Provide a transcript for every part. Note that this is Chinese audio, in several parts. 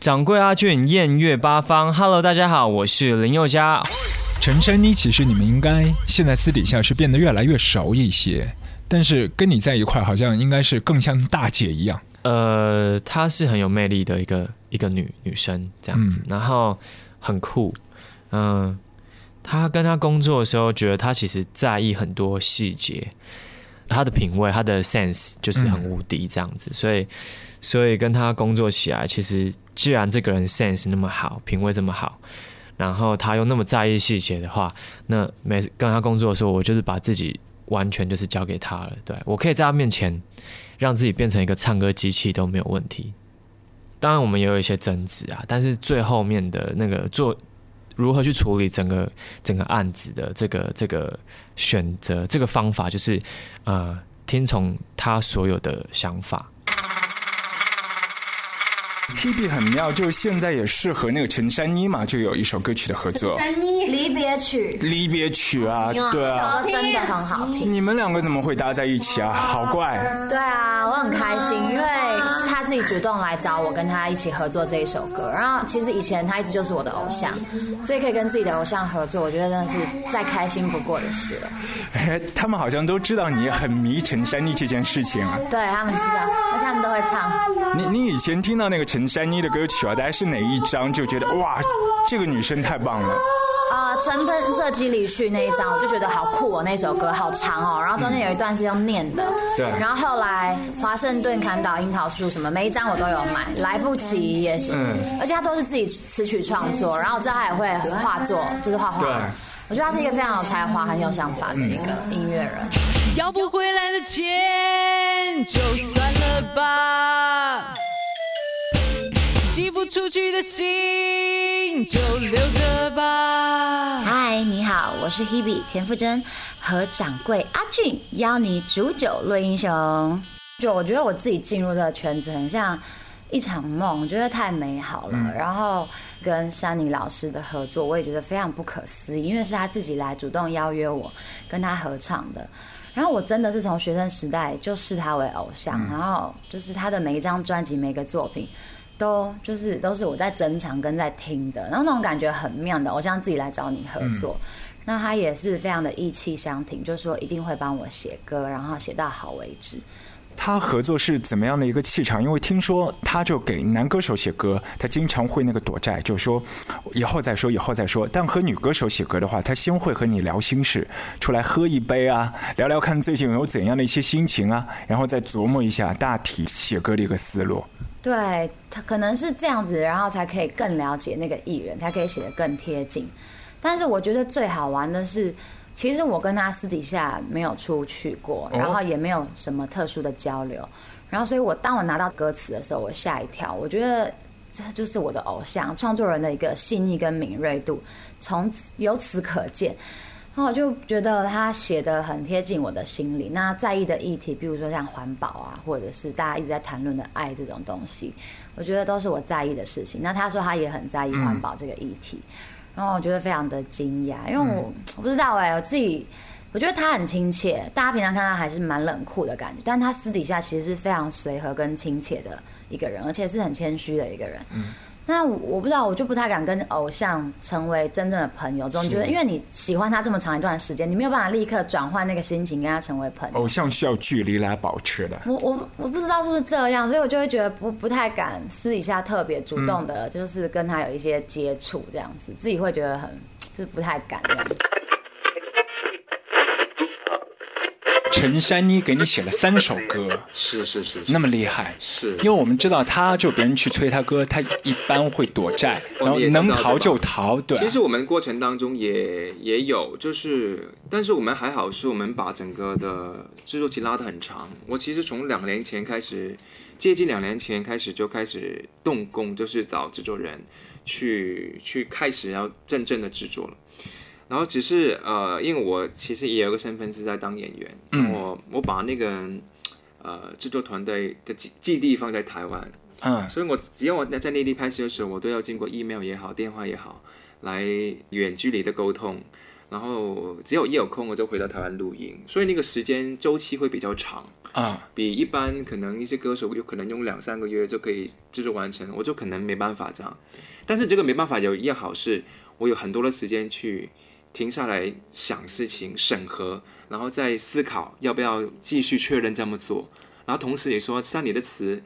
掌柜阿俊艳月八方，Hello，大家好，我是林宥嘉。陈珊妮，其实你们应该现在私底下是变得越来越熟一些，但是跟你在一块，好像应该是更像大姐一样。呃，她是很有魅力的一个一个女女生这样子，然后很酷。嗯，她跟她工作的时候，觉得她其实在意很多细节，她的品味，她的 sense 就是很无敌这样子，所以所以跟他工作起来，其实既然这个人 sense 那么好，品味这么好。然后他又那么在意细节的话，那每次跟他工作的时候，我就是把自己完全就是交给他了。对我可以在他面前让自己变成一个唱歌机器都没有问题。当然我们也有一些争执啊，但是最后面的那个做如何去处理整个整个案子的这个这个选择这个方法，就是呃听从他所有的想法。Hebe 很妙，就现在也是和那个陈珊妮嘛，就有一首歌曲的合作。珊妮离别曲，离别曲啊，对啊，真的很好听。你们两个怎么会搭在一起啊？好怪。对啊，我很开心，因为是他自己主动来找我，跟他一起合作这一首歌。然后其实以前他一直就是我的偶像，所以可以跟自己的偶像合作，我觉得真的是再开心不过的事了。哎，他们好像都知道你很迷陈珊妮这件事情啊。对他们知道，而且他们都会唱。你你以前听到那个陈。陈珊妮的歌曲啊，大概是哪一张就觉得哇，这个女生太棒了。啊，成喷射机离去那一张，我就觉得好酷哦，那首歌好长哦，然后中间有一段是用念的。对。然后后来华盛顿砍倒樱桃树什么，每一张我都有买，来不及也是。嗯。而且他都是自己词曲创作，然后我知道他也会画作，就是画画。对。我觉得他是一个非常有才华、很有想法的一个音乐人。要不回来的钱就算了吧。寄不出去的信就留着吧。嗨，你好，我是 Hebe 田馥甄和掌柜阿俊，邀你煮酒论英雄。就我觉得我自己进入这个圈子很像一场梦，我觉得太美好了。然后跟山妮老师的合作，我也觉得非常不可思议，因为是他自己来主动邀约我跟他合唱的。然后我真的是从学生时代就视他为偶像，然后就是他的每一张专辑、每个作品。都就是都是我在珍藏跟在听的，然后那种感觉很妙的，我像自己来找你合作，那他也是非常的意气相挺，就是说一定会帮我写歌，然后写到好为止。他合作是怎么样的一个气场？因为听说他就给男歌手写歌，他经常会那个躲债，就说以后再说，以后再说。但和女歌手写歌的话，他先会和你聊心事，出来喝一杯啊，聊聊看最近有怎样的一些心情啊，然后再琢磨一下大体写歌的一个思路。对他可能是这样子，然后才可以更了解那个艺人，才可以写得更贴近。但是我觉得最好玩的是，其实我跟他私底下没有出去过，然后也没有什么特殊的交流。然后，所以我当我拿到歌词的时候，我吓一跳。我觉得这就是我的偶像，创作人的一个细腻跟敏锐度，从此由此可见。然后我就觉得他写的很贴近我的心里。那在意的议题，比如说像环保啊，或者是大家一直在谈论的爱这种东西，我觉得都是我在意的事情。那他说他也很在意环保这个议题，然后我觉得非常的惊讶，因为我我不知道哎，我自己我觉得他很亲切。大家平常看他还是蛮冷酷的感觉，但他私底下其实是非常随和跟亲切的一个人，而且是很谦虚的一个人。那我不知道，我就不太敢跟偶像成为真正的朋友。总觉得，因为你喜欢他这么长一段时间，你没有办法立刻转换那个心情跟他成为朋友。偶像需要距离来保持的。我我我不知道是不是这样，所以我就会觉得不不太敢私底下特别主动的，就是跟他有一些接触这样子，自己会觉得很就是不太敢这样子。陈珊妮给你写了三首歌，是是是，那么厉害，是因为我们知道他就别人去催他歌，他一般会躲债，然后能逃就逃。对，其实我们过程当中也也有，就是，但是我们还好，是我们把整个的制作期拉得很长。我其实从两年前开始，接近两年前开始就开始动工，就是找制作人去去开始要真正的制作了。然后只是呃，因为我其实也有个身份是在当演员，我我把那个呃制作团队的基基地放在台湾，嗯，所以我只要我在在内地拍摄的时候，我都要经过 email 也好，电话也好，来远距离的沟通，然后只有一有空我就回到台湾录音，所以那个时间周期会比较长。啊，比一般可能一些歌手有可能用两三个月就可以制作完成，我就可能没办法这样。但是这个没办法有一样好事，我有很多的时间去停下来想事情、审核，然后再思考要不要继续确认这么做。然后同时也说，像你的词，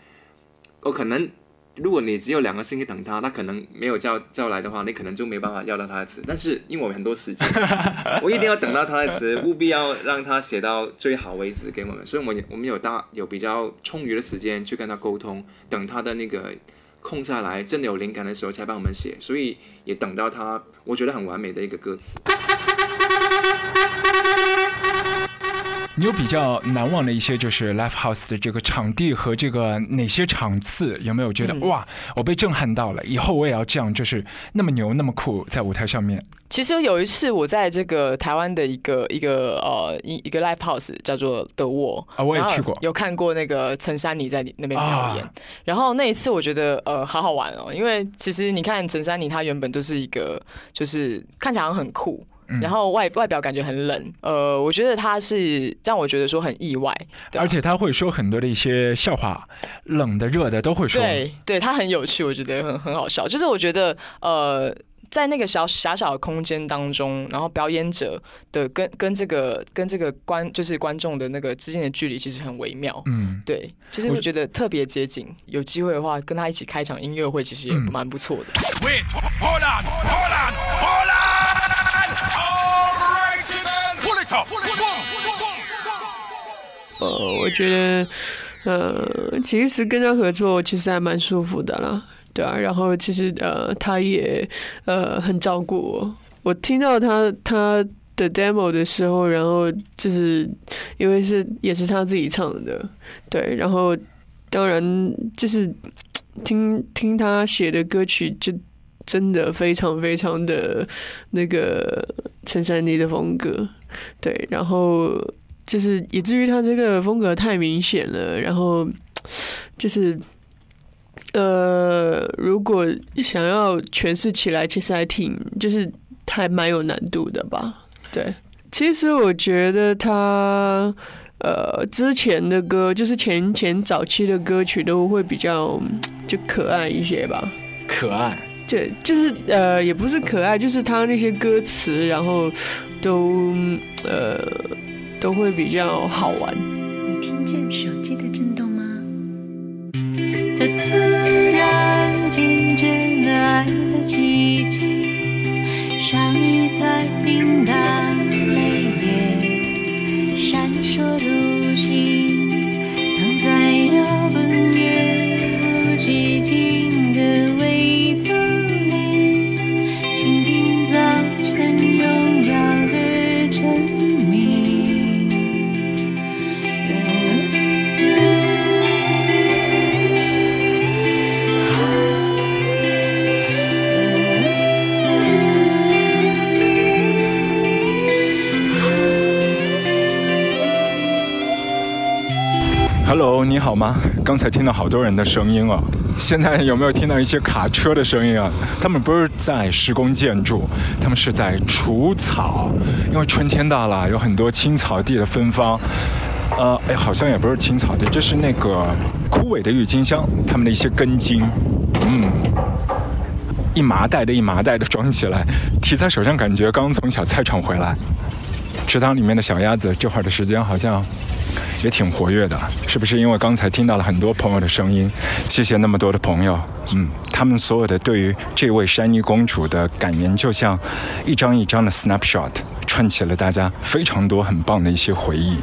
我可能。如果你只有两个星期等他，他可能没有叫叫来的话，你可能就没办法要到他的词。但是因为我们很多时间，我一定要等到他的词，务必要让他写到最好为止给我们。所以，我们我们有大有比较充裕的时间去跟他沟通，等他的那个空下来，真的有灵感的时候才帮我们写。所以也等到他，我觉得很完美的一个歌词。你有比较难忘的一些就是 live house 的这个场地和这个哪些场次？有没有觉得哇，我被震撼到了？以后我也要这样，就是那么牛那么酷，在舞台上面。其实有一次我在这个台湾的一个一个呃一一个 live house 叫做德沃啊，我也去过，有看过那个陈珊妮在那边表演。然后那一次我觉得呃好好玩哦，因为其实你看陈珊妮她原本就是一个就是看起来很酷。然后外外表感觉很冷，呃，我觉得他是让我觉得说很意外，而且他会说很多的一些笑话，冷的热的都会说，对，对他很有趣，我觉得很很好笑。就是我觉得，呃，在那个小狭小的空间当中，然后表演者的跟跟这个跟这个观就是观众的那个之间的距离其实很微妙，嗯，对，就是我觉得特别接近。有机会的话，跟他一起开场音乐会，其实也蛮不错的。呃，我觉得，呃，其实跟他合作其实还蛮舒服的啦，对啊。然后其实呃，他也呃很照顾我。我听到他他的 demo 的时候，然后就是因为是也是他自己唱的，对。然后当然就是听听他写的歌曲，就真的非常非常的那个陈珊妮的风格，对。然后。就是以至于他这个风格太明显了，然后 就是呃，如果想要诠释起来，其实还挺就是还蛮有难度的吧？对，其实我觉得他呃之前的歌，就是前前早期的歌曲都会比较就可爱一些吧？可爱，对，就是呃也不是可爱，就是他那些歌词，然后都呃。都会比较好玩。你听见手机的震动吗？这突然见证了爱的奇迹，相遇在平淡泪也，闪烁如星，好吗？刚才听到好多人的声音啊，现在有没有听到一些卡车的声音啊？他们不是在施工建筑，他们是在除草，因为春天到了，有很多青草地的芬芳。呃，哎，好像也不是青草地，这是那个枯萎的郁金香，他们的一些根茎，嗯，一麻袋的一麻袋的装起来，提在手上，感觉刚从小菜场回来。池塘里面的小鸭子，这会儿的时间好像也挺活跃的，是不是？因为刚才听到了很多朋友的声音，谢谢那么多的朋友，嗯，他们所有的对于这位山妮公主的感言，就像一张一张的 snapshot，串起了大家非常多很棒的一些回忆。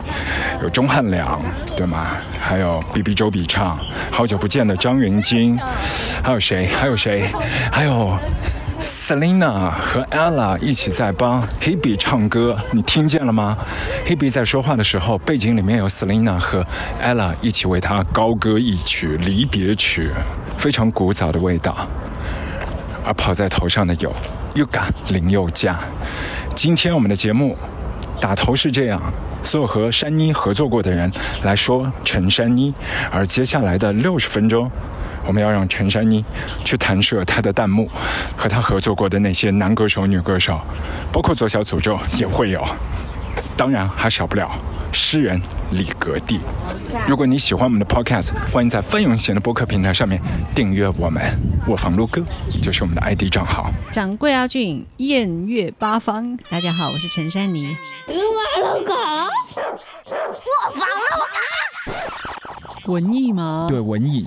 有钟汉良，对吗？还有 B B 周笔畅，好久不见的张芸京，还有谁？还有谁？还有。Selina 和 Ella 一起在帮 Hebe 唱歌，你听见了吗？Hebe 在说话的时候，背景里面有 Selina 和 Ella 一起为他高歌一曲离别曲，非常古早的味道。而跑在头上的有 Yuga 林宥嘉。今天我们的节目打头是这样：所有和山妮合作过的人来说陈珊妮，而接下来的六十分钟。我们要让陈珊妮去弹射她的弹幕，和她合作过的那些男歌手、女歌手，包括左小诅咒也会有。当然还少不了诗人李格弟。如果你喜欢我们的 Podcast，欢迎在范永贤的播客平台上面订阅我们。我房录歌就是我们的 ID 账号。掌柜阿俊，艳月八方。大家好，我是陈珊妮。我房录歌，我房录歌文艺吗？对，文艺。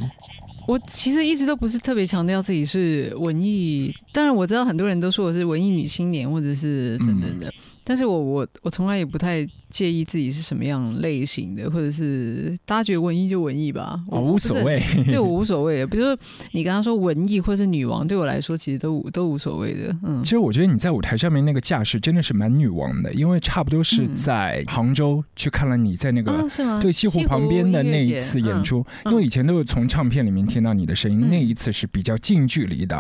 我其实一直都不是特别强调自己是文艺，当然我知道很多人都说我是文艺女青年，或者是等等的。但是我我我从来也不太介意自己是什么样类型的，或者是大家觉得文艺就文艺吧，我无所谓，对我 无所谓。比如说你刚刚说文艺或者是女王，对我来说其实都都无所谓的。嗯，其实我觉得你在舞台上面那个架势真的是蛮女王的，因为差不多是在杭州去看了你在那个对西湖旁边的那一次演出，因为以前都是从唱片里面听到你的声音，那一次是比较近距离的，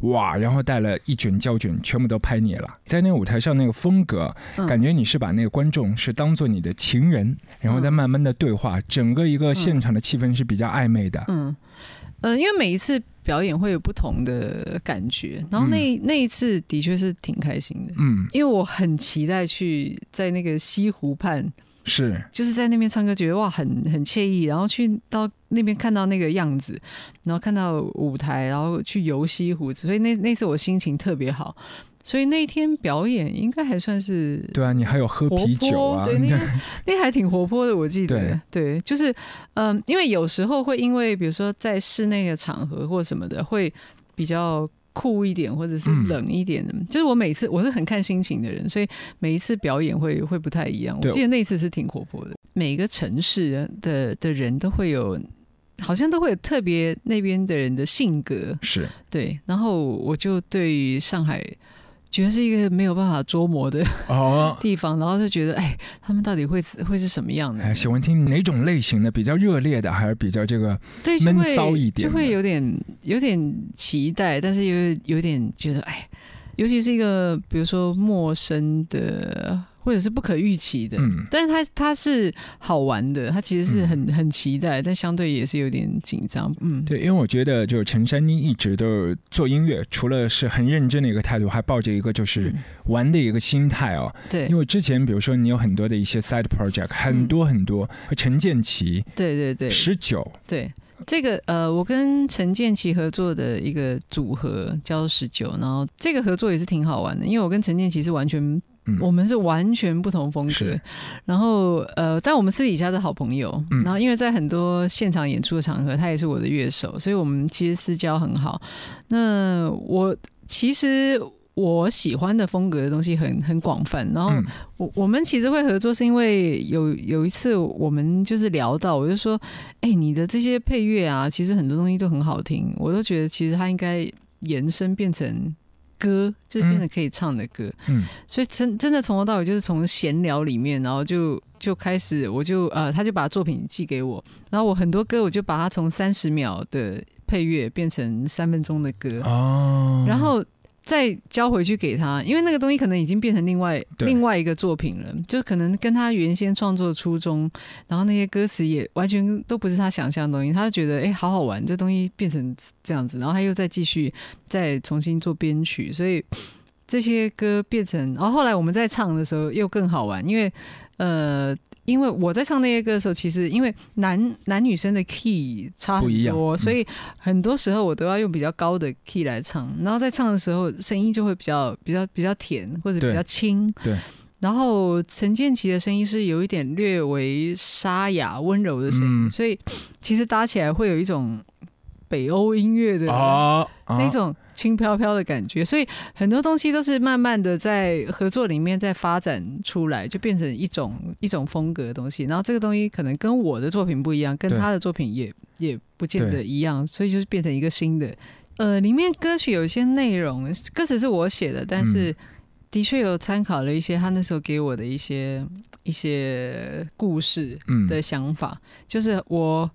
哇，然后带了一卷胶卷，全部都拍你了，在那个舞台上那个风格。感觉你是把那个观众是当做你的情人，然后再慢慢的对话，整个一个现场的气氛是比较暧昧的。嗯，呃，因为每一次表演会有不同的感觉，然后那那一次的确是挺开心的。嗯，因为我很期待去在那个西湖畔，是就是在那边唱歌，觉得哇，很很惬意。然后去到那边看到那个样子，然后看到舞台，然后去游西湖，所以那那次我心情特别好。所以那一天表演应该还算是对啊，你还有喝啤酒啊？对，那 那还挺活泼的，我记得。对，就是嗯，因为有时候会因为比如说在室内的场合或什么的，会比较酷一点，或者是冷一点的。就是我每次我是很看心情的人，所以每一次表演会会不太一样。我记得那一次是挺活泼的。每个城市的的人都会有，好像都会有特别那边的人的性格是对。然后我就对于上海。觉得是一个没有办法捉摸的哦 地方，然后就觉得，哎，他们到底会会是什么样的？哎，喜欢听哪种类型的？比较热烈的，还是比较这个闷骚一点？就会有点有点期待，但是又有点觉得，哎，尤其是一个比如说陌生的。或者是不可预期的，嗯，但是他他是好玩的，他其实是很很期待，但相对也是有点紧张，嗯，对，因为我觉得就是陈珊妮一直都是做音乐，除了是很认真的一个态度，还抱着一个就是玩的一个心态哦，对，因为之前比如说你有很多的一些 side project，很多很多和陈建奇，对对对，十九，对，这个呃，我跟陈建奇合作的一个组合叫十九，然后这个合作也是挺好玩的，因为我跟陈建奇是完全。我们是完全不同风格，然后呃，但我们私底下是好朋友，然后因为在很多现场演出的场合，他也是我的乐手，所以我们其实私交很好。那我其实我喜欢的风格的东西很很广泛，然后我我们其实会合作，是因为有有一次我们就是聊到，我就说，哎，你的这些配乐啊，其实很多东西都很好听，我都觉得其实它应该延伸变成。歌就是变成可以唱的歌，嗯，所以真真的从头到尾就是从闲聊里面，然后就就开始，我就呃，他就把作品寄给我，然后我很多歌我就把它从三十秒的配乐变成三分钟的歌，哦，然后。再交回去给他，因为那个东西可能已经变成另外另外一个作品了，就可能跟他原先创作初衷，然后那些歌词也完全都不是他想象的东西，他就觉得哎，好好玩，这东西变成这样子，然后他又再继续再重新做编曲，所以这些歌变成，然后后来我们在唱的时候又更好玩，因为呃。因为我在唱那些歌的时候，其实因为男男女生的 key 差很多，所以很多时候我都要用比较高的 key 来唱。然后在唱的时候，声音就会比较比较比较甜或者比较轻。对。然后陈建奇的声音是有一点略为沙哑温柔的声音，所以其实搭起来会有一种北欧音乐的那种。轻飘飘的感觉，所以很多东西都是慢慢的在合作里面在发展出来，就变成一种一种风格的东西。然后这个东西可能跟我的作品不一样，跟他的作品也也不见得一样，所以就是变成一个新的。呃，里面歌曲有一些内容，歌词是我写的，但是的确有参考了一些他那时候给我的一些一些故事的想法，就是我。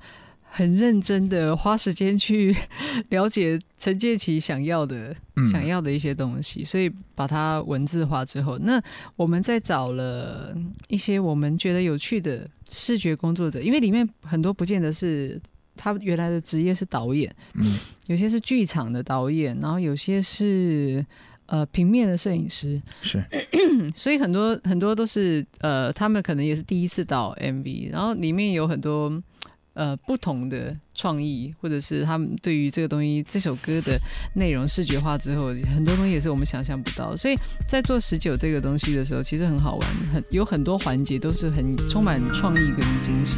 很认真的花时间去 了解陈建奇想要的、想要的一些东西，所以把它文字化之后，那我们再找了一些我们觉得有趣的视觉工作者，因为里面很多不见得是他原来的职业是导演，嗯。有些是剧场的导演，然后有些是呃平面的摄影师，是。嗯 所以很多很多都是呃，他们可能也是第一次导 MV，然后里面有很多呃不同的创意，或者是他们对于这个东西这首歌的内容视觉化之后，很多东西也是我们想象不到。所以在做十九这个东西的时候，其实很好玩，很有很多环节都是很充满创意跟惊喜。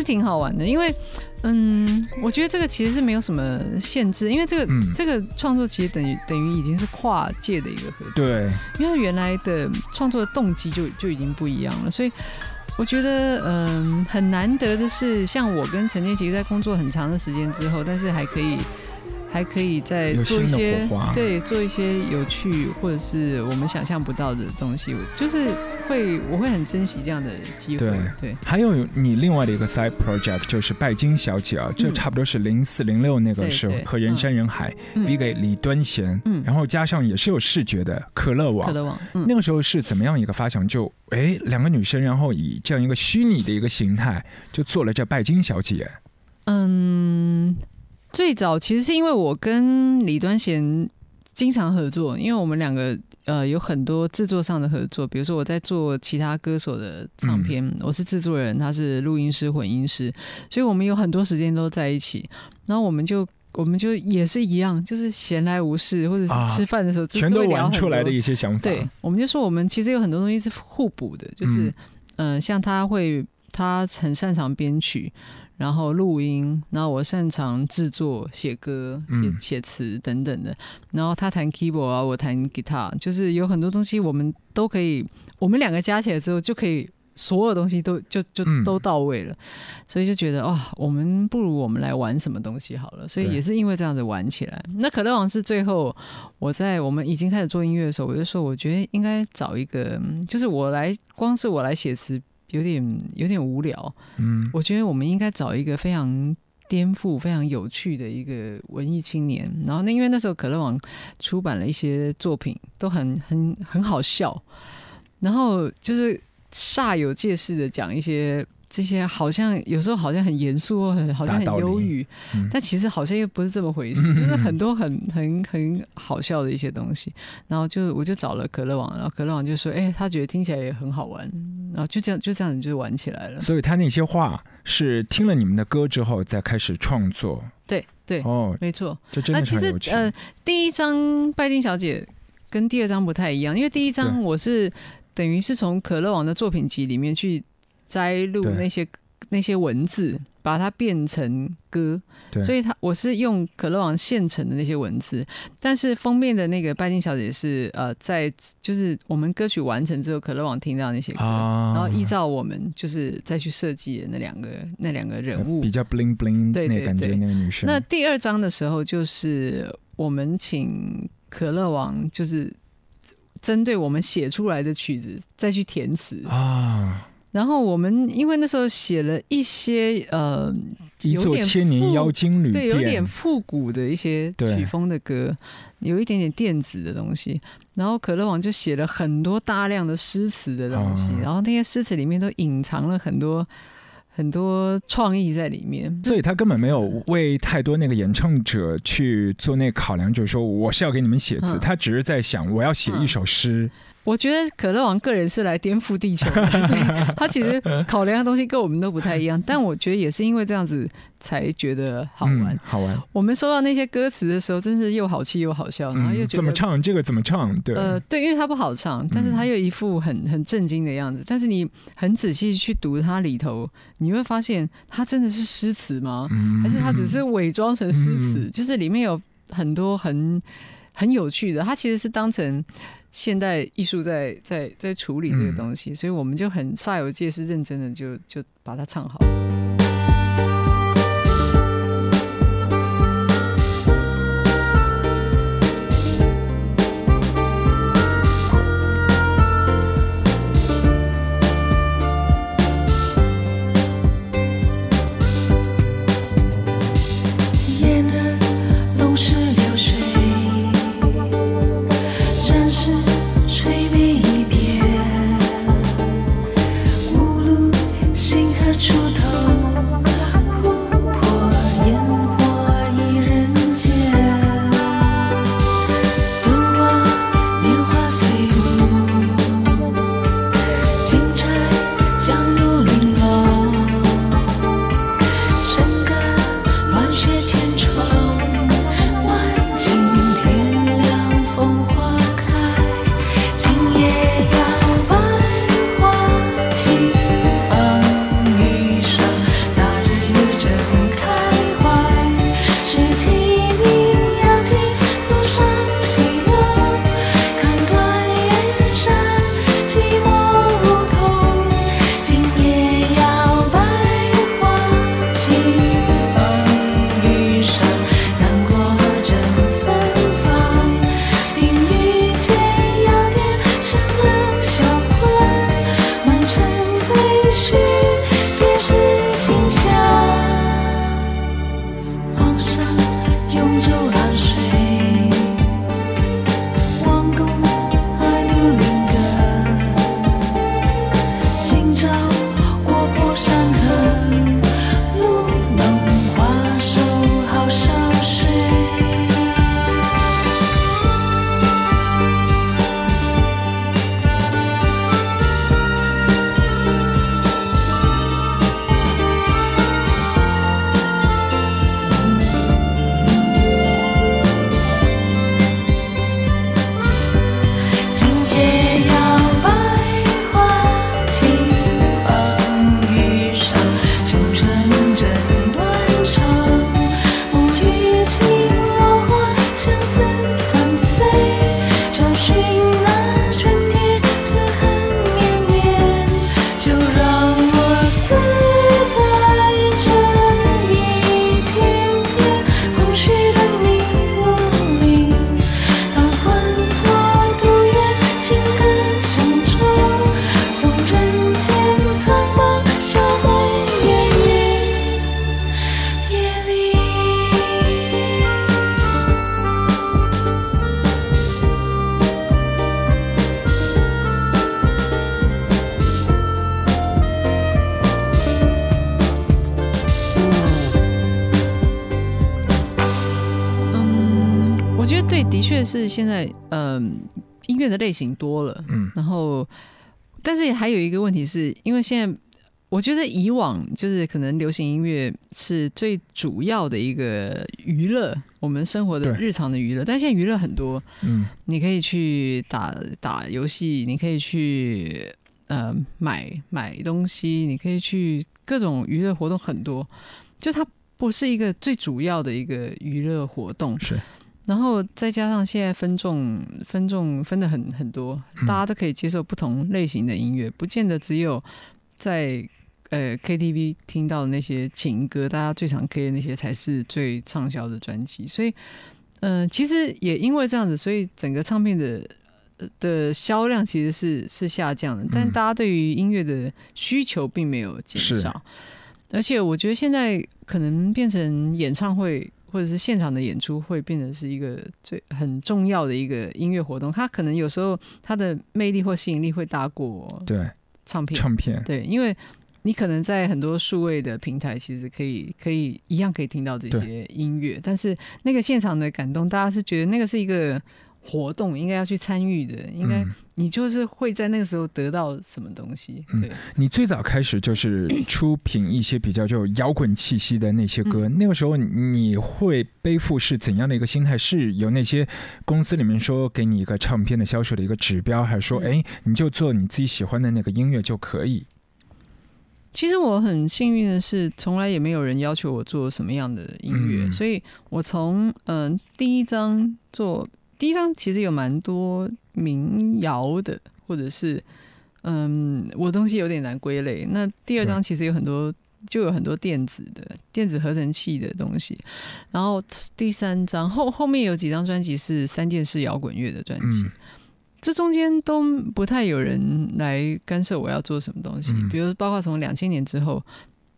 是挺好玩的，因为，嗯，我觉得这个其实是没有什么限制，因为这个、嗯这个创作其实等于等于已经是跨界的一个合作，对，因为原来的创作的动机就就已经不一样了，所以我觉得，嗯，很难得的是，像我跟陈建奇在工作很长的时间之后，但是还可以。还可以再做一些对，做一些有趣或者是我们想象不到的东西，就是会我会很珍惜这样的机会。对对，还有你另外的一个 side project 就是拜金小姐啊，这嗯差不多是零四零六那个时候和人山人海嗯比给李端贤，嗯然后加上也是有视觉的可乐网可。乐网，嗯，那个时候是怎么样一个发想？就哎，两个女生，然后以这样一个虚拟的一个形态，就做了这拜金小姐。嗯，最早其实是因为我跟李端贤经常合作，因为我们两个呃有很多制作上的合作，比如说我在做其他歌手的唱片，嗯我是制作人，他是录音师、混音师，所以我们有很多时间都在一起，然后我们就。我们就也是一样，就是闲来无事，或者啊是吃饭的时候，就全都聊出来的一些想法。对，我们就说我们其实有很多东西是互补的，就是嗯嗯、呃像他会他很擅长编曲，然后录音，然后我擅长制作、写歌、写嗯写词等等的，然后他弹 keyboard 啊，我弹 guitar，就是有很多东西我们都可以，我们两个加起来之后就可以。所有东西都就就嗯都到位了，所以就觉得哇，我们不如我们来玩什么东西好了。所以也是因为这样子玩起来。那可乐王是最后我在我们已经开始做音乐的时候，我就说，我觉得应该找一个，嗯就是我来，光是我来写词有点有点无聊。嗯，我觉得我们应该找一个非常颠覆、非常有趣的一个文艺青年。然后那因为那时候可乐网出版了一些作品，都很很很好笑，然后就是煞有介事的讲一些。这些好像有时候好像很严肃，很好像很忧郁，嗯但其实好像又不是这么回事，就是很多很很很好笑的一些东西。然后就我就找了可乐网，然后可乐网就说：“哎、他觉得听起来也很好玩。”然后就这样就这样子就玩起来了。所以他那些话是听了你们的歌之后再开始创作。对对，哦，没错。这真那其实的很有趣。呃，第一张拜金小姐跟第二张不太一样，因为第一张我是等于是从可乐网的作品集里面去摘录那些那些文字，把它变成歌。所以它我是用可乐网现成的那些文字，但是封面的那个拜金小姐是呃在就是我们歌曲完成之后，可乐网听到那些歌，啊。然后依照我们就是再去设计的那两个那两个人物。比较 bling bling 那感觉那个女生。那第二章的时候，就是我们请可乐王，就是针对我们写出来的曲子再去填词。啊，然后我们因为那时候写了一些呃，一座千年妖精旅对，有点店，复古的一些曲风的歌，有一点点电子的东西。然后可乐王就写了很多大量的诗词的东西，啊然后那些诗词里面都隐藏了很多很多创意在里面。所以他根本没有为太多那个演唱者去做那个考量，就是说我是要给你们写字，嗯他只是在想我要写一首诗。我觉得可乐王个人是来颠覆地球的，所以他其实考量的东西跟我们都不太一样。但我觉得也是因为这样子才觉得好玩。嗯好玩。我们收到那些歌词的时候，真是又好气又好笑，然后又嗯，觉得怎么唱这个怎么唱？对，呃，对，因为他不好唱，但是他又一副很很震惊的样子。但是你很仔细去读它里头，你会发现它真的是诗词吗？嗯还是它只是伪装成诗词？嗯就是里面有很多很很有趣的，它其实是当成现代艺术在在在处理这个嗯东西，所以我们就很煞有介事、认真的就就把它唱好。现在，嗯、音乐的类型多了，嗯然后，但是还有一个问题是，因为现在我觉得以往就是可能流行音乐是最主要的一个娱乐，我们生活的日常的娱乐，但现在娱乐很多，嗯你可以去打打游戏，你可以去呃买买东西，你可以去各种娱乐活动很多，就它不是一个最主要的一个娱乐活动。是然后再加上现在分众分众分的很很多，嗯大家都可以接受不同类型的音乐，不见得只有在呃 KTV 听到的那些情歌，大家最常 K 的那些才是最畅销的专辑。所以，嗯、其实也因为这样子，所以整个唱片的呃的销量其实是是下降的，但嗯大家对于音乐的需求并没有减是少。而且我觉得现在可能变成演唱会或者是现场的演出，会变成是一个最很重要的一个音乐活动。它可能有时候它的魅力或吸引力会大过对唱片。唱片，对，因为你可能在很多数位的平台，其实可以可以一样可以听到这些音乐，但是那个现场的感动，大家是觉得那个是一个活动，应该要去参与的，应该嗯你就是会在那个时候得到什么东西。嗯对，你最早开始就是出品一些比较就摇滚气息的那些歌，那个时候你会背负是怎样的一个心态？是有那些公司里面说给你一个唱片的销售的一个指标，还是说，嗯哎，你就做你自己喜欢的那个音乐就可以？其实我很幸运的是，从来也没有人要求我做什么样的音乐，嗯所以我从嗯、第一张做第一张其实有蛮多民谣的，或者是嗯我东西有点难归类。那第二张其实有很多。就有很多电子的电子合成器的东西，然后第三张后后面有几张专辑是三件式摇滚乐的专辑，嗯这中间都不太有人来干涉我要做什么东西，嗯比如包括从两千年之后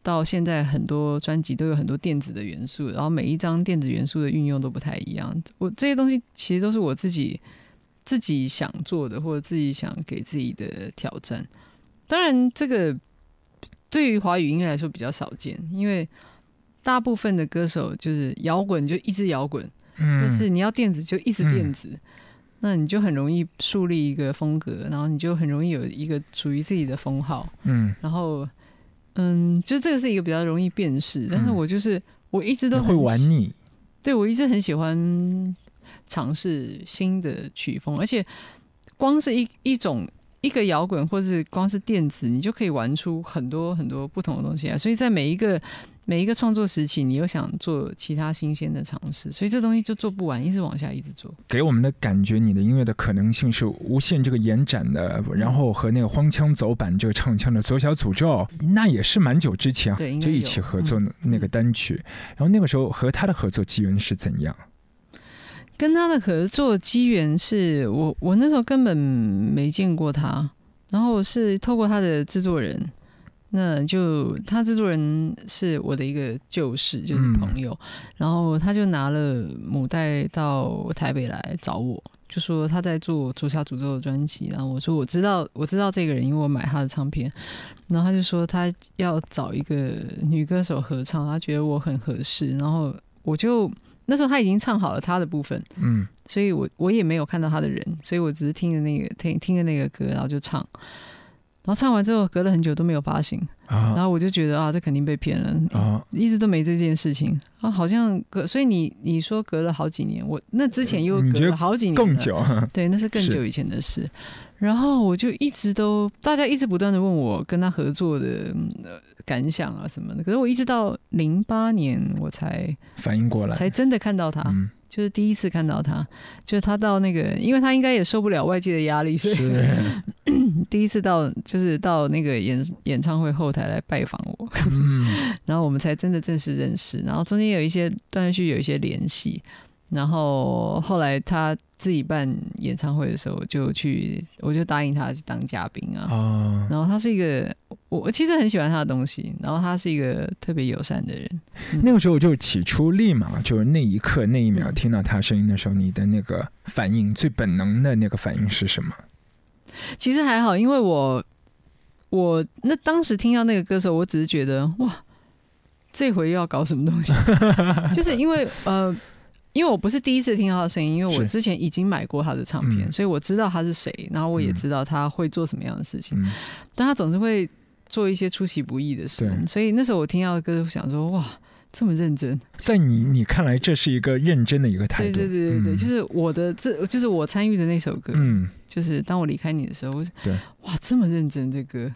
到现在，很多专辑都有很多电子的元素，然后每一张电子元素的运用都不太一样。我这些东西其实都是我自己自己想做的，或者自己想给自己的挑战。当然，这个对于华语音乐来说比较少见，因为大部分的歌手就是摇滚就一直摇滚，嗯但是你要电子就一直电子，那你就很容易树立一个风格，然后你就很容易有一个属于自己的封号，嗯，然后嗯，就这个是一个比较容易辨识，但是我就是我一直都你会很，玩腻，对我一直很喜欢尝试新的曲风，而且光是一一种。一个摇滚，或是光是电子，你就可以玩出很多很多不同的东西啊。所以在每一个每一个创作时期，你又想做其他新鲜的尝试，所以这东西就做不完，一直往下一直做。给我们的感觉，你的音乐的可能性是无限这个延展的，然后和那个荒腔走板这个唱腔的左小诅咒，那也是蛮久之前就一起合作嗯那个单曲，然后那个时候和他的合作机缘是怎样？跟他的合作机缘是我我那时候根本没见过他，然后是透过他的制作人，那就他制作人是我的一个旧识，就是嗯朋友，然后他就拿了母带到台北来找我。就说他在做《左下诅咒》的专辑，然后我说我知道我知道这个人，因为我买他的唱片，然后他就说他要找一个女歌手合唱，他觉得我很合适，然后我就那时候他已经唱好了他的部分，嗯。所以我我也没有看到他的人，所以我只是听着那个听听着那个歌，然后就唱，然后唱完之后隔了很久都没有发行，然啊后我就觉得啊，这肯定被骗了，啊，一直都没这件事情。啊，好像隔，所以你你说隔了好几年，我那之前又隔了好几年，更，久，对，那是更久以前的事。然后我就一直都，大家一直不断的问我跟他合作的、感想啊什么的，可是我一直到零八年我才反应过来，才真的看到他，嗯，就是第一次看到他，就是他到那个，因为他应该也受不了外界的压力，所以是，第一次到就是到那个演演唱会后台来拜访我，嗯。然后我们才真的正式认识，然后中间有一些断续有一些联系，然后后来他自己办演唱会的时候，我就去我就答应他去当嘉宾啊，哦，然后他是一个我我其实很喜欢他的东西，然后他是一个特别友善的人，那个时候就起初立马就是那一刻那一秒嗯听到他声音的时候，你的那个反应最本能的那个反应是什么？其实还好，因为我我那当时听到那个歌手，我只是觉得哇，这回又要搞什么东西？就是因为呃，因为我不是第一次听到他的声音，因为我之前已经买过他的唱片，嗯。所以我知道他是谁，然后我也嗯知道他会做什么样的事情，嗯。但他总是会做一些出其不意的事。对，所以那时候我听到的歌，我想说哇，这么认真，在你你看来，这是一个认真的一个态度。对对对对，嗯。就是我的这就是我参与的那首歌，嗯，就是当我离开你的时候，我就对，哇，这么认真，这歌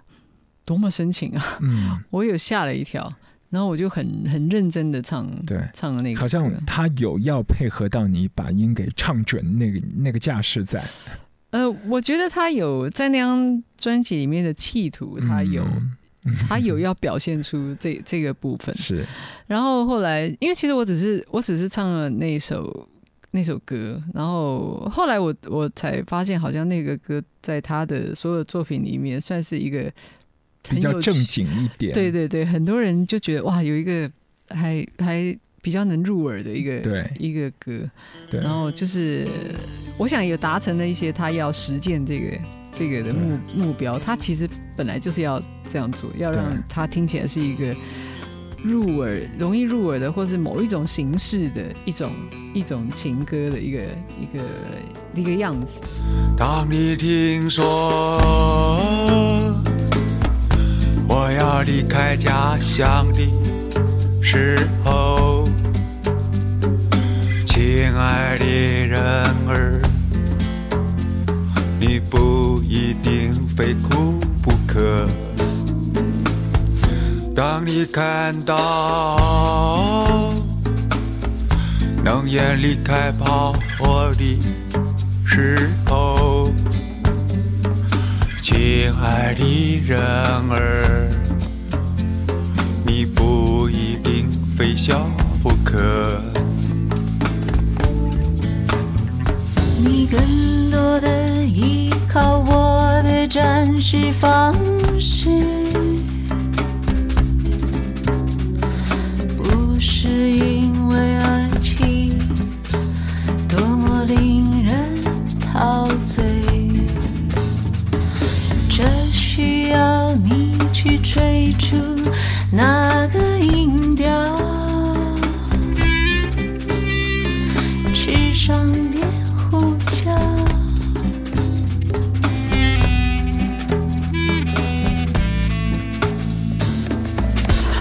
多么深情啊！嗯，我有吓了一跳，然后我就很很认真的唱，对唱了那个，好像他有要配合到你把音给唱准那个那个架势在。呃，我觉得他有在那张专辑里面的企图，他有、嗯 他有要表现出这这个部分。是然后后来，因为其实我只是我只是唱了那首那首歌，然后后来我我才发现，好像那个歌在他的所有作品里面算是一个比较正经一点。对对对，很多人就觉得哇，有一个还还比较能入耳的一个对。一个歌，对，然后就是我想有达成了一些他要实践这个这个的目目标，他其实本来就是要这样做，要让他听起来是一个入耳、容易入耳的，或是某一种形式的一种一种情歌的一个一个一个样子。当你听说我要离开家乡的时候，亲爱的人儿，你不一定非哭不可。当你看到能源离开炮火的时候，亲爱的人儿，你不一定非笑不可。你更多的依靠我的展示方式，那个音调。吃上点胡椒。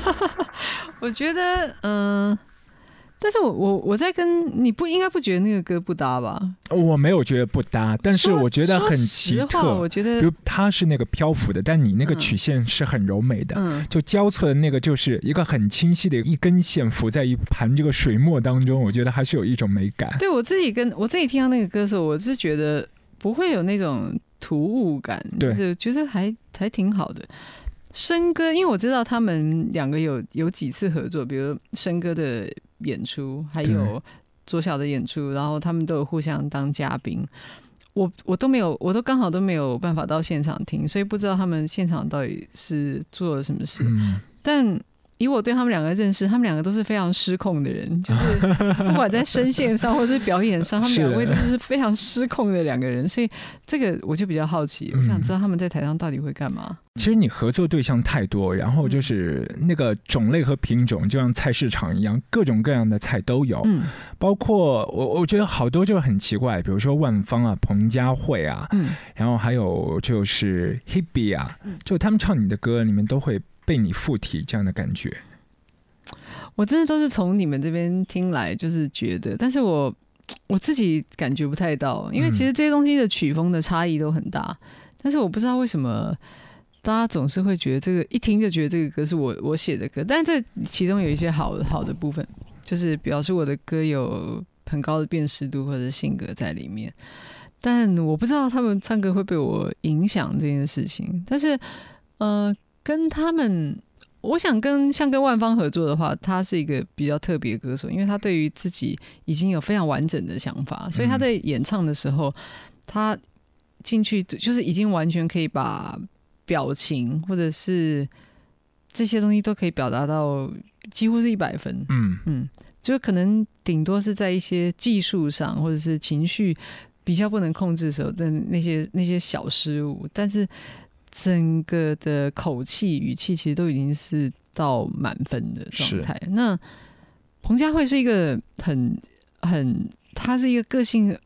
我觉得，嗯、但是我我我在跟你不应该不觉得那个歌不搭吧？我没有觉得不搭，但是我觉得很奇特。我觉得比如它是那个漂浮的，但你那个嗯曲线是很柔美的。嗯，就交错的那个，就是一个很清晰的一根线浮在一盘这个水墨当中，我觉得还是有一种美感。对我自己跟我自己听到那个歌的时候，我是觉得不会有那种突兀感，就是觉得还还挺好的。生哥，因为我知道他们两个有有几次合作，比如生哥的演出，还有左小的演出，然后他们都有互相当嘉宾。我我都没有，我都刚好都没有办法到现场听，所以不知道他们现场到底是做了什么事。嗯，但以我对他们两个认识，他们两个都是非常失控的人，就是不管在声线上或者是表演上，他们两位都是非常失控的两个人，所以这个我就比较好奇，嗯我想知道他们在台上到底会干嘛。其实你合作对象太多，然后就是那个种类和品种，就像菜市场一样，各种各样的菜都有。嗯。包括我，我觉得好多就是很奇怪，比如说万芳啊、彭佳慧啊，嗯，然后还有就是 Hebe 啊嗯，就他们唱你的歌，你们都会被你附体这样的感觉。我真的都是从你们这边听来，就是觉得，但是我 我自己感觉不太到，因为其实这些东西的曲风的差异都很大，但是我不知道为什么。大家总是会觉得这个一听就觉得这个歌是我我写的歌，但这其中有一些好好的部分，就是表示我的歌有很高的辨识度或者性格在里面。但我不知道他们唱歌会被我影响这件事情。但是，呃，跟他们，我想跟像跟万芳合作的话，他是一个比较特别的歌手，因为他对于自己已经有非常完整的想法，所以他在演唱的时候，他进去就是已经完全可以把表情或者是这些东西都可以表达到几乎是一百分。嗯，嗯，就可能顶多是在一些技术上或者是情绪比较不能控制的时候的那些那些小失误，但是整个的口气语气其实都已经是到满分的状态。那彭佳慧是一个很很，她是一个个性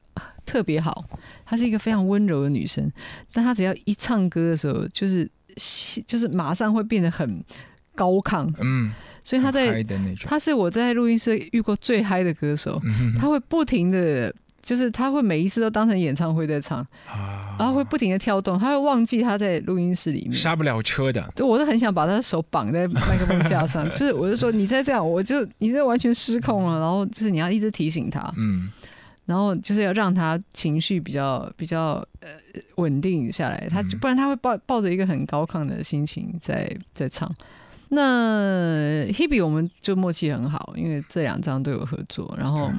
特别好，她是一个非常温柔的女生，但她只要一唱歌的时候，就是就是马上会变得很高亢，嗯，所以她在她是我在录音室遇过最嗨的歌手，嗯她会不停的。就是他会每一次都当成演唱会在唱，啊然后会不停的跳动，他会忘记他在录音室里面。刹不了车的，对，我都很想把他的手绑在麦克风架上，就是我就说你再这样，我就你这完全失控了。然后就是你要一直提醒他，嗯，然后就是要让他情绪比较比较呃稳定下来，他嗯不然他会抱抱着一个很高亢的心情在在唱。那 Hebe 我们就默契很好，因为这两张都有合作，然后对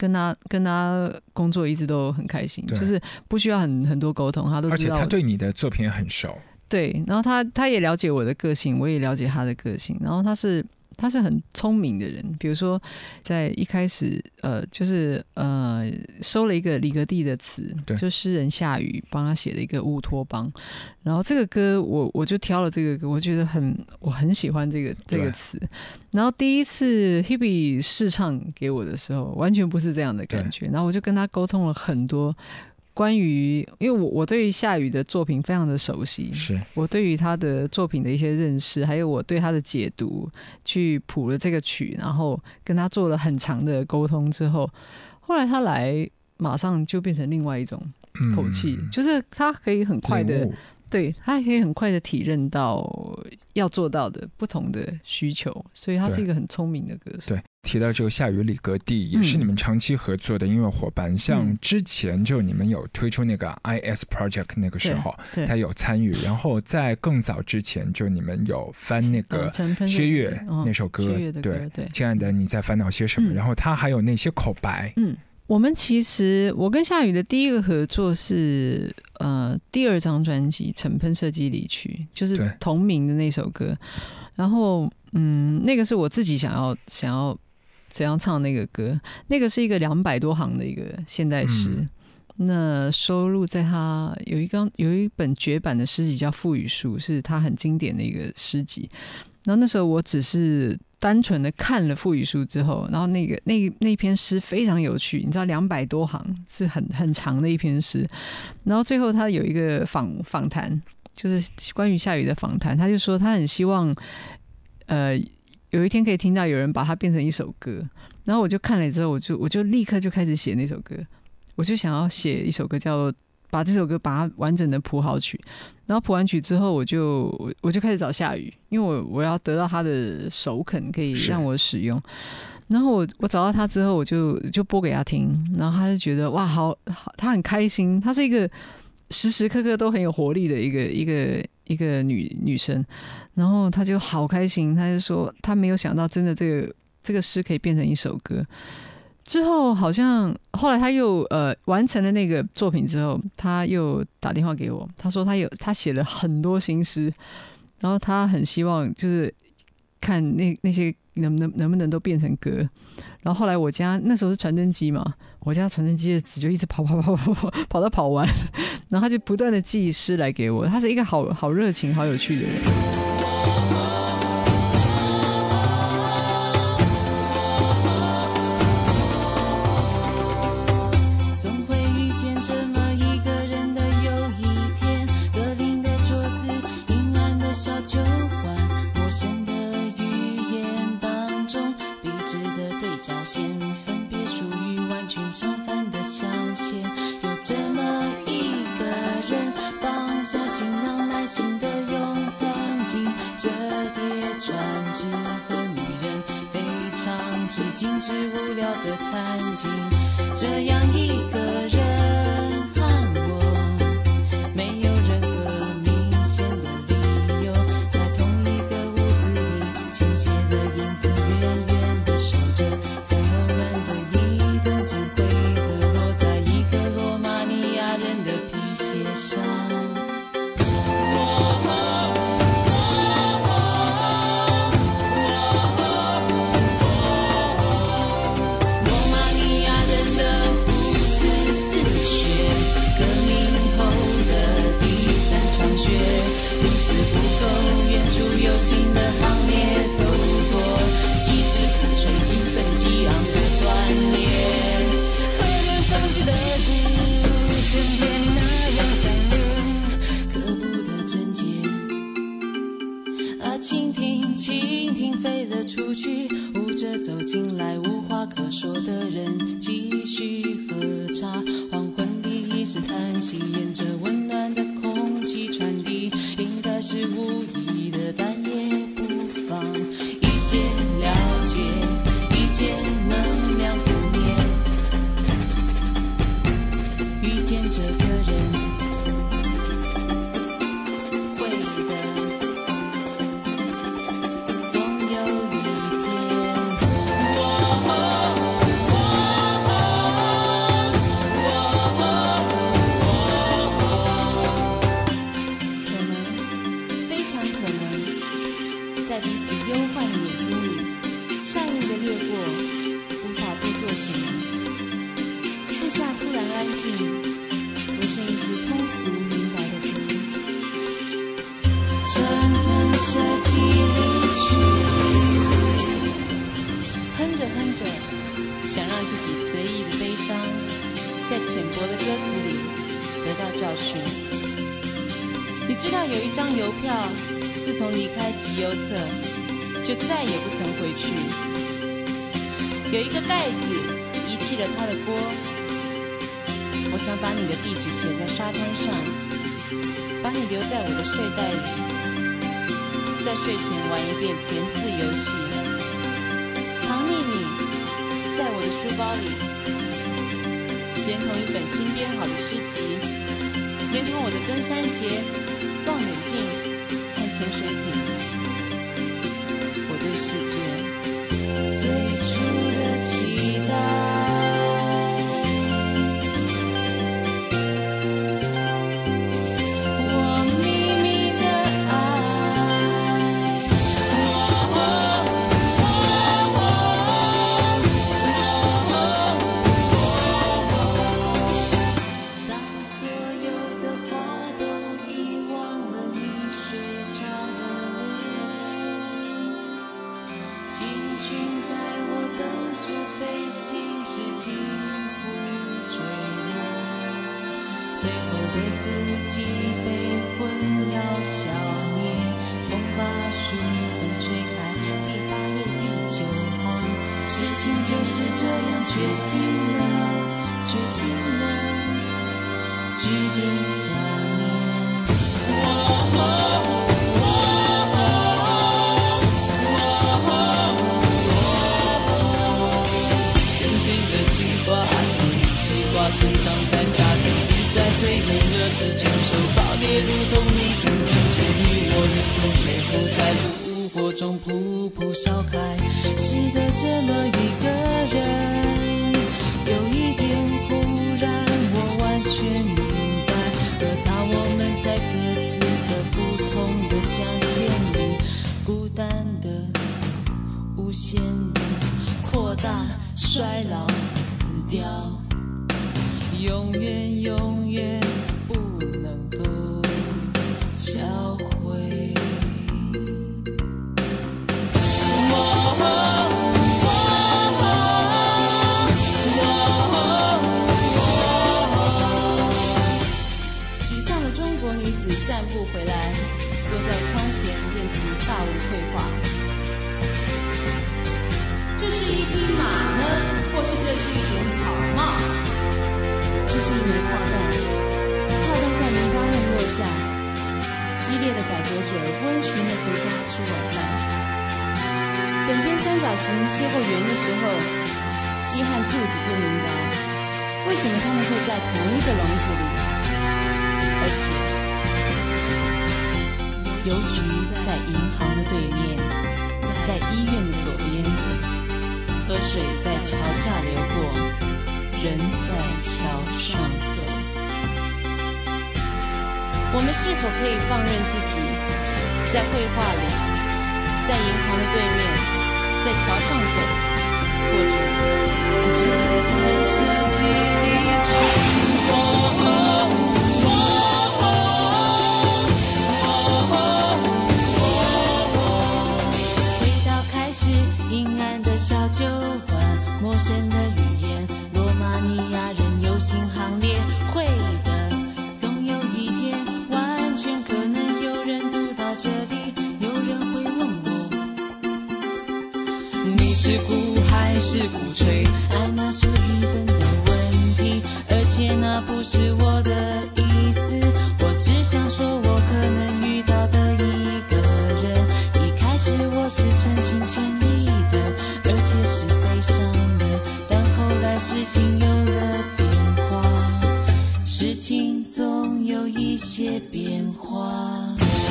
跟他跟他工作一直都很开心，就是不需要很很多沟通，他都知道而且他对你的作品也很熟，对，然后他他也了解我的个性，我也了解他的个性，然后他是他是很聪明的人，比如说在一开始呃就是呃收了一个李格弟的词对，就诗人夏雨帮他写的一个乌托邦，然后这个歌我我就挑了这个歌，我觉得很我很喜欢这个这个词，然后第一次 Hebe 试唱给我的时候，完全不是这样的感觉，然后我就跟他沟通了很多。关于，因为我我对于夏雨的作品非常的熟悉，是。我对于他的作品的一些认识，还有我对他的解读，去谱了这个曲，然后跟他做了很长的沟通之后，后来他来，马上就变成另外一种口气，嗯就是他可以很快的，对他可以很快的体认到要做到的不同的需求，所以他是一个很聪明的歌手。对，提到这个夏雨里格蒂，也是嗯你们长期合作的音乐伙伴。像嗯之前就你们有推出那个 IS Project 那个时候，对他有参与。然后在更早之前，就你们有翻那个薛岳嗯那首歌对，对亲爱的你在烦恼些什么？嗯然后他还有那些口白，嗯，我们其实我跟夏雨的第一个合作是呃第二张专辑《尘喷射击离去》，就是同名的那首歌。然后嗯，那个是我自己想要想要怎样唱那个歌，那个是一个两百多行的一个现代诗。嗯那收录在他有一张有一本绝版的诗集叫《赋予书》，是他很经典的一个诗集。然后那时候我只是单纯的看了《赋予书》之后，然后那个那那篇诗非常有趣，你知道两百多行是很很长的一篇诗。然后最后他有一个访访谈，就是关于下雨的访谈，他就说他很希望，呃，有一天可以听到有人把它变成一首歌。然后我就看了之后，我就我就立刻就开始写那首歌，我就想要写一首歌叫。把这首歌把它完整的谱好曲，然后谱完曲之后，我就我就开始找夏雨，因为我我要得到他的首肯，可以让我使用。然后我我找到他之后，我就就播给他听，然后他就觉得哇，好好，他很开心，他是一个时时刻刻都很有活力的一个一个一个女女生，然后他就好开心，他就说他没有想到真的这个这个诗可以变成一首歌。之后好像后来他又呃完成了那个作品之后，他又打电话给我，他说他有他写了很多新诗，然后他很希望就是看那那些能不能能不能都变成歌。然后后来我家那时候是传真机嘛，我家传真机的纸就一直跑跑跑跑跑跑到跑完，然后他就不断的寄诗来给我，他是一个好好热情、好有趣的人。相反的相信。有这么一个人，放下行囊，耐心的用餐巾折叠船只和女人，非常之精致无聊的餐巾。这样一个人山鞋。是，这是一顶草帽，这是一枚炮弹。炮弹在泥巴上落下，激烈的改革者温驯的回家吃晚饭。等边三角形切过圆的时候，鸡和兔子不明白为什么它们会在同一个笼子里，而且邮局在银行的对面，在医院的左边。河水在桥下流过，人在桥上走。我们是否可以放任自己在绘画里，在银行的对面，在桥上走？或者。酒馆，陌生的语言，罗马尼亚人游行行列，会的，总有一天，完全可能有人读到这里，有人会问我，你是鼓还是鼓吹？爱那是愚笨的问题，而且那不是我的。意。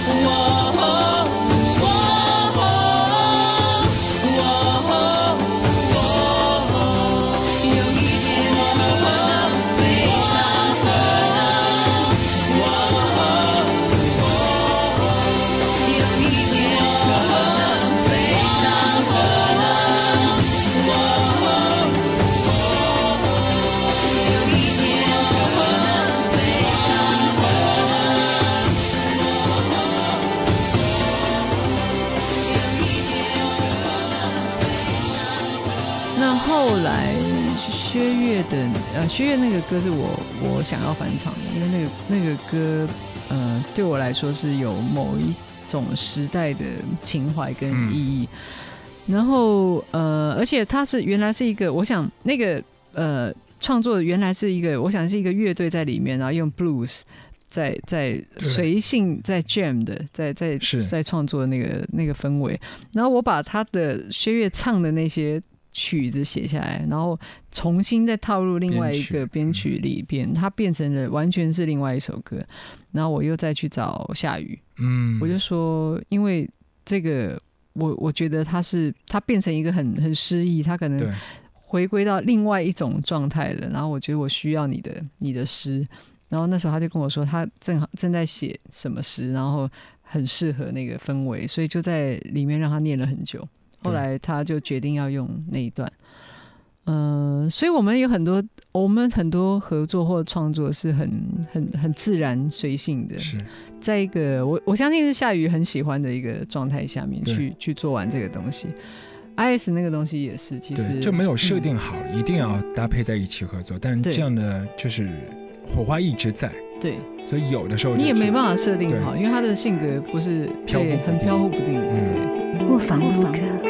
有薛岳那个歌是我我想要翻唱的，因为那个那个歌呃，对我来说是有某一种时代的情怀跟意义。然后呃，而且它是原来是一个，我想那个呃创作原来是一个，我想是一个乐队在里面，然后用 blues 在在随性在 jam 的，在在在创作那个那个氛围。然后我把他的薛岳唱的那些曲子写下来，然后重新再套入另外一个编曲里边，它变成了完全是另外一首歌。然后我又再去找夏雨，嗯，我就说，因为这个，我我觉得它是它变成一个很很诗意，它可能回归到另外一种状态了。然后我觉得我需要你的你的诗，然后那时候他就跟我说，他正好正在写什么诗，然后很适合那个氛围，所以就在里面让他念了很久。后来他就决定要用那一段。嗯、所以我们有很多，我们很多合作或创作是很很很自然随性的，是在一个我我相信是夏雨很喜欢的一个状态下面去去做完这个东西。IS 那个东西也是，其实，就没有设定嗯好、一定要搭配在一起合作，但对这样的就是火花一直在，对所以有的时候你也没办法设定好，因为他的性格不是飘忽不定对很飘忽不定的，嗯对。卧房录歌。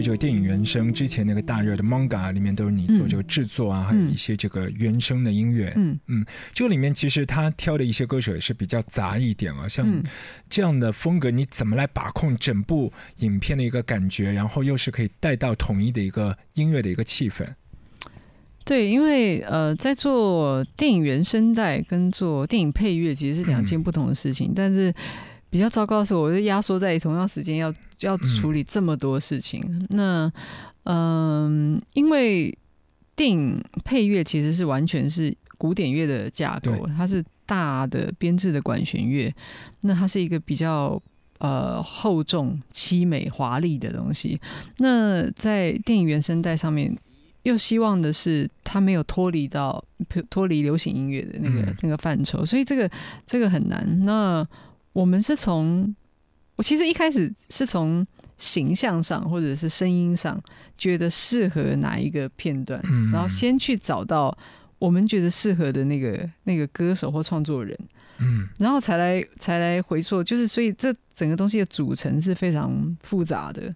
些这个电影原声，之前那个大热的 manga 里面都是你做这个制作啊，还有一些这个原声的音乐。嗯嗯，这个里面其实他挑的一些歌手也是比较杂一点啊，像嗯这样的风格，你怎么来把控整部影片的一个感觉，然后又是可以带到统一的一个音乐的一个气氛？对，因为呃，在做电影原声带跟做电影配乐其实是两件不同的事情，但是比较糟糕的是，我就压缩在同样时间要要处理这么多事情。那嗯、因为电影配乐其实是完全是古典乐的架构，它是大的编制的管弦乐，那它是一个比较。呃，厚重、凄美、华丽的东西。那在电影原声带上面，又希望的是它没有脱离到脱离流行音乐的那个、嗯那个范畴，所以这个这个很难。那我们是从我其实一开始是从形象上或者是声音上觉得适合哪一个片段，嗯然后先去找到我们觉得适合的那个那个歌手或创作人，嗯然后才来才来回溯，就是所以这整个东西的组成是非常复杂的。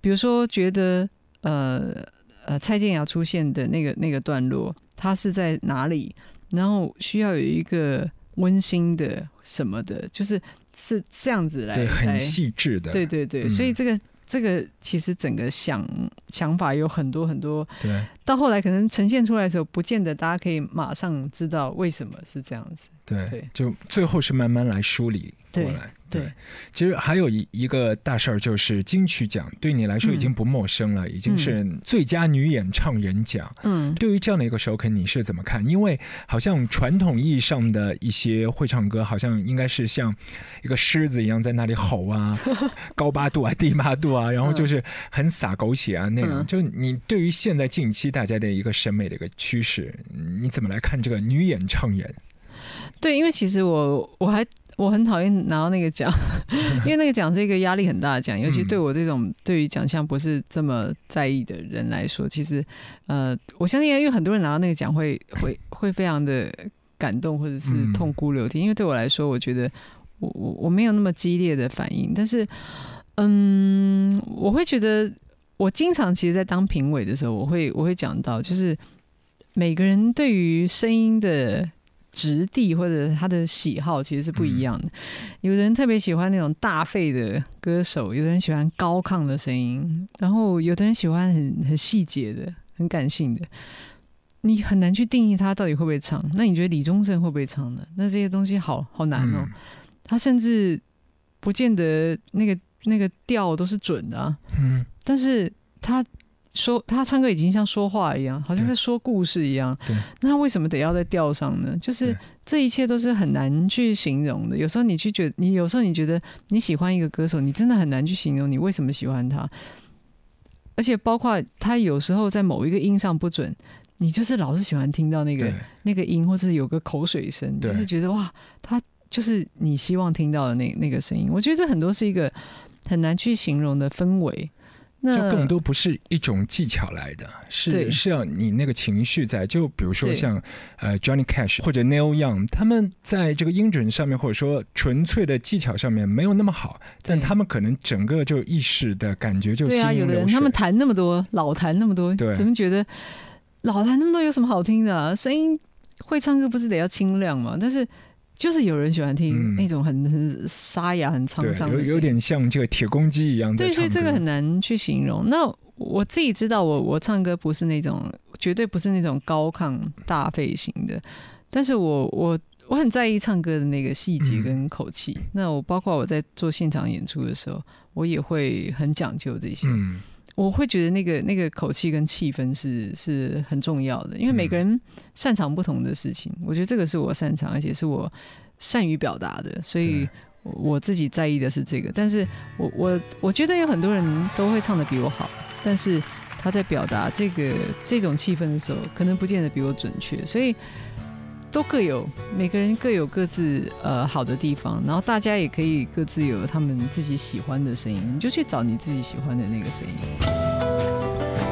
比如说，觉得呃呃蔡健雅出现的那个那个段落，它是在哪里？然后需要有一个温馨的什么的，就是是这样子来对，来很细致的，对对对，嗯。所以这个这个其实整个想想法有很多很多，对到后来可能呈现出来的时候，不见得大家可以马上知道为什么是这样子。对对就最后是慢慢来梳理过对来。对，其实还有一一个大事儿，就是金曲奖对你来说已经不陌生了，已经是最佳女演唱人奖。嗯，对于这样的一个首肯，你是怎么看？因为好像传统意义上的一些会唱歌，好像应该是像一个狮子一样在那里吼啊，高八度啊、低八度啊，然后就是很洒狗血啊那样。嗯就你对于现在近期大家的一个审美的一个趋势，你怎么来看这个女演唱人？对，因为其实我我还我很讨厌拿到那个奖，因为那个奖是一个压力很大的奖，尤其对我这种对于奖项不是这么在意的人来说，其实呃，我相信因为很多人拿到那个奖会会会非常的感动或者是嗯。痛哭流涕，因为对我来说，我觉得我我我没有那么激烈的反应，但是嗯，我会觉得我经常其实，在当评委的时候，我会我会讲到，就是每个人对于声音的质地或者他的喜好其实是不一样的。有的人特别喜欢那种大肺的歌手，有的人喜欢高亢的声音，然后有的人喜欢很很细节的、很感性的。你很难去定义他到底会不会唱。那你觉得李宗盛会不会唱呢？那这些东西好好难哦。他甚至不见得那个那个调都是准的啊。嗯，但是他说他唱歌已经像说话一样，好像在说故事一样。对，那他为什么得要在调上呢？就是这一切都是很难去形容的。有时候你去觉你有时候你觉得你喜欢一个歌手，你真的很难去形容你为什么喜欢他。而且包括他有时候在某一个音上不准，你就是老是喜欢听到那个那个音，或者是有个口水声，就是觉得哇，他就是你希望听到的那那个声音。我觉得这很多是一个很难去形容的氛围。那就更多不是一种技巧来的，是对是要你那个情绪在。就比如说像呃 Johnny Cash 或者 Neil Young，他们在这个音准上面，或者说纯粹的技巧上面没有那么好，但他们可能整个就意识的感觉就对啊，行云流有的人他们。弹那么多，老弹那么多，对怎么觉得老弹那么多有什么好听的、啊？声音会唱歌不是得要清亮吗？但是就是有人喜欢听嗯那种很很沙哑、很沧对，桑的有有点像这个铁公鸡一样在对，所以。这个很难去形容。那我自己知道我，我唱歌不是那种，绝对不是那种高亢大肺型的，但是我我我很在意唱歌的那个细节嗯跟口气。那我包括我在做现场演出的时候，我也会很讲究这些。嗯，我会觉得那个那个口气跟气氛是是很重要的，因为每个人擅长不同的事情，我觉得这个是我擅长，而且是我善于表达的，所以我我自己在意的是这个。但是我我我觉得有很多人都会唱的比我好，但是他在表达这个这种气氛的时候，可能不见得比我准确，所以。都各有每个人各有各自呃好的地方，然后大家也可以各自有他们自己喜欢的声音，你就去找你自己喜欢的那个声音。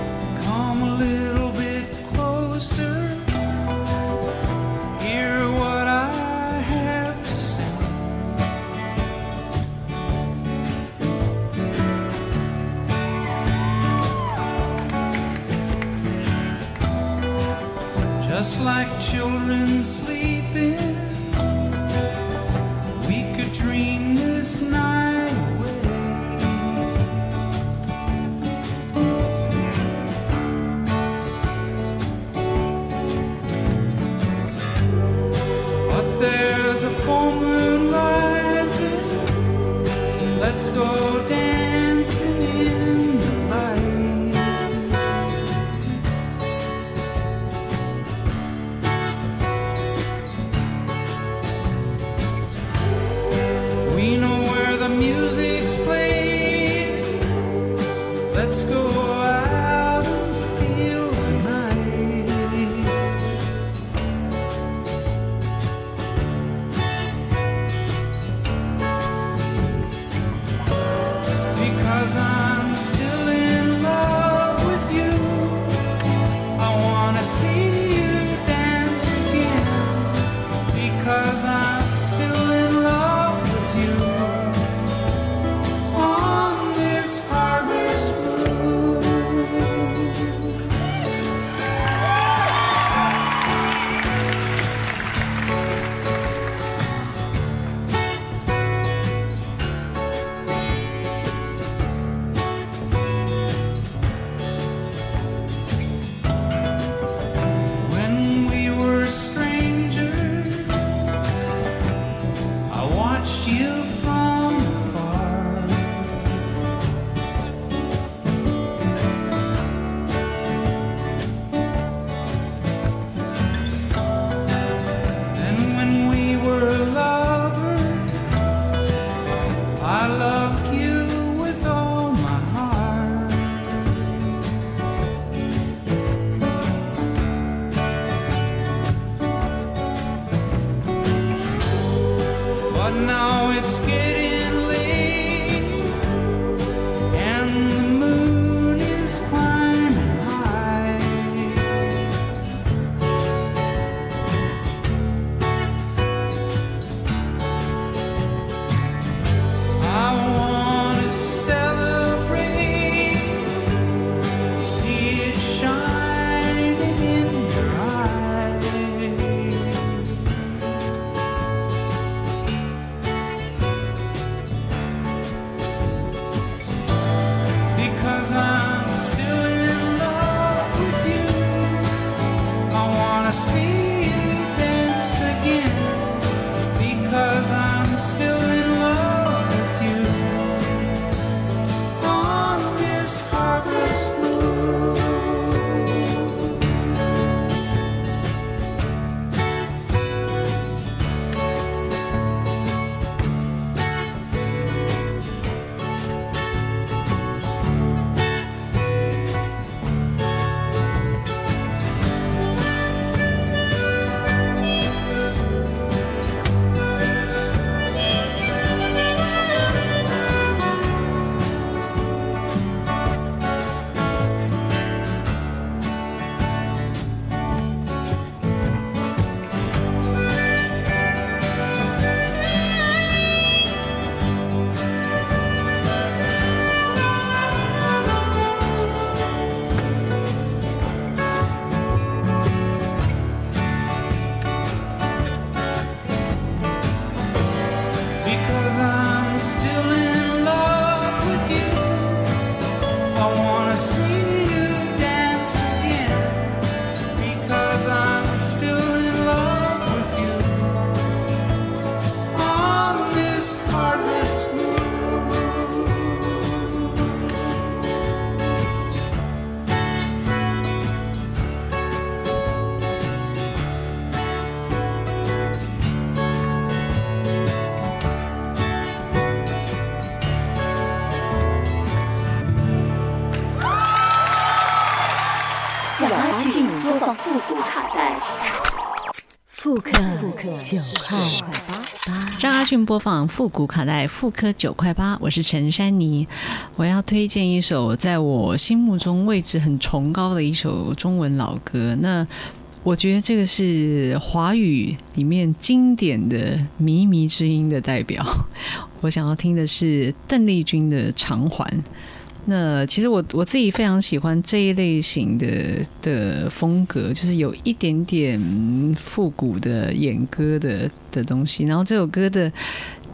讯播放复古卡带《妇科九块八》，我是陈珊妮。我要推荐一首在我心目中位置很崇高的一首中文老歌。那我觉得这个是华语里面经典的靡靡之音的代表。我想要听的是邓丽君的《偿还》。那其实我我自己非常喜欢这一类型的的风格，就是有一点点复古的演歌的的东西。然后这首歌的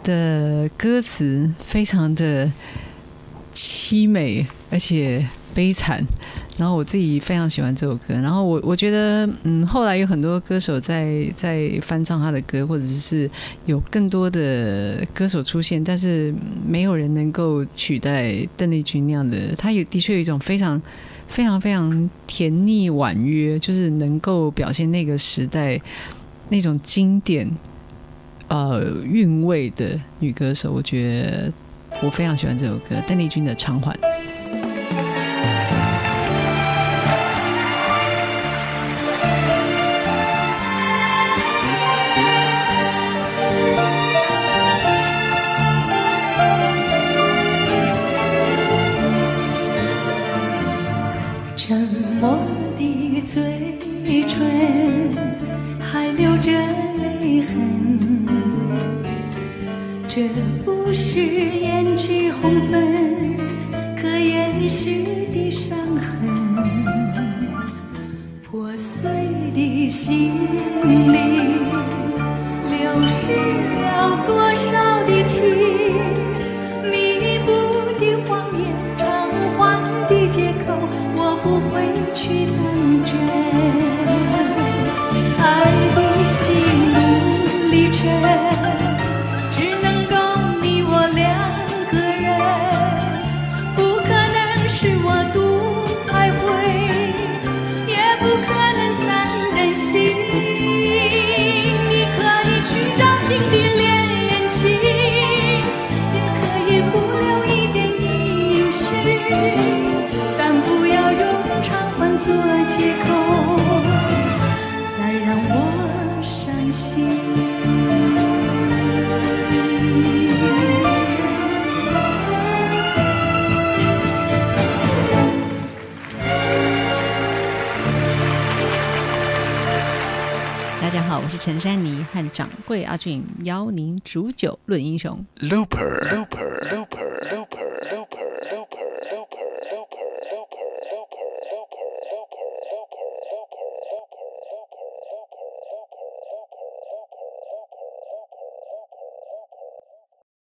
的歌词非常的凄美，而且悲惨。然后我自己非常喜欢这首歌。然后我我觉得，嗯，后来有很多歌手在在翻唱他的歌，或者是有更多的歌手出现，但是没有人能够取代邓丽君那样的。她有的确有一种非常非常非常甜腻婉约，就是能够表现那个时代那种经典呃韵味的女歌手。我觉得我非常喜欢这首歌，邓丽君的《偿还》。论英雄。Looper, Looper.